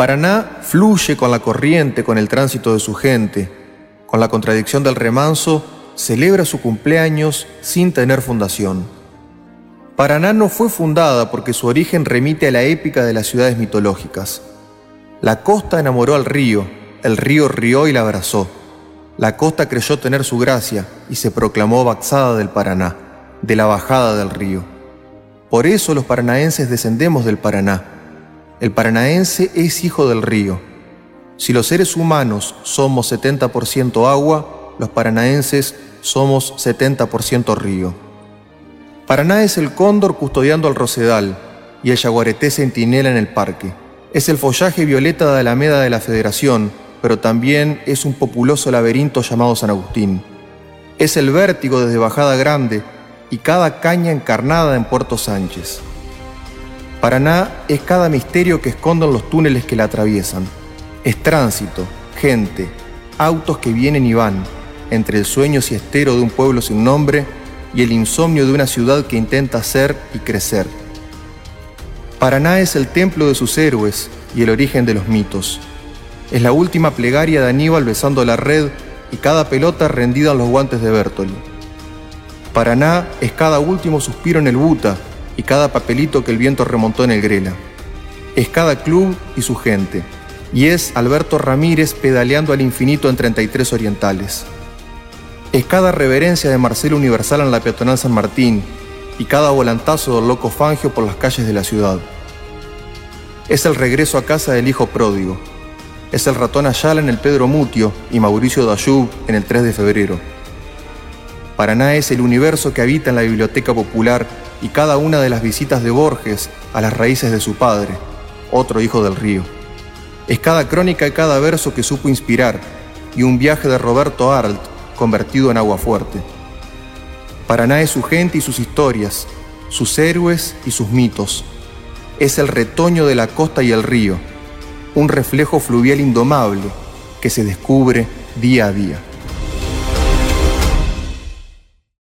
Paraná fluye con la corriente, con el tránsito de su gente, con la contradicción del remanso, celebra su cumpleaños sin tener fundación. Paraná no fue fundada porque su origen remite a la épica de las ciudades mitológicas. La costa enamoró al río, el río rió y la abrazó. La costa creyó tener su gracia y se proclamó baxada del Paraná, de la bajada del río. Por eso los paranaenses descendemos del Paraná. El paranaense es hijo del río. Si los seres humanos somos 70% agua, los paranaenses somos 70% río. Paraná es el cóndor custodiando al rosedal y el yaguareté centinela en el parque. Es el follaje violeta de Alameda de la Federación, pero también es un populoso laberinto llamado San Agustín. Es el vértigo desde Bajada Grande y cada caña encarnada en Puerto Sánchez. Paraná es cada misterio que esconden los túneles que la atraviesan. Es tránsito, gente, autos que vienen y van, entre el sueño siestero de un pueblo sin nombre y el insomnio de una ciudad que intenta ser y crecer. Paraná es el templo de sus héroes y el origen de los mitos. Es la última plegaria de Aníbal besando la red y cada pelota rendida en los guantes de Bertoli. Paraná es cada último suspiro en el Buta y cada papelito que el viento remontó en el Grela. Es cada club y su gente. Y es Alberto Ramírez pedaleando al infinito en 33 orientales. Es cada reverencia de Marcelo Universal en la peatonal San Martín y cada volantazo del loco Fangio por las calles de la ciudad. Es el regreso a casa del hijo pródigo. Es el ratón Ayala en el Pedro Mutio y Mauricio Dayub en el 3 de febrero. Paraná es el universo que habita en la biblioteca popular y cada una de las visitas de Borges a las raíces de su padre, otro hijo del río. Es cada crónica y cada verso que supo inspirar y un viaje de Roberto Arlt convertido en agua fuerte. Paraná es su gente y sus historias, sus héroes y sus mitos. Es el retoño de la costa y el río, un reflejo fluvial indomable que se descubre día a día.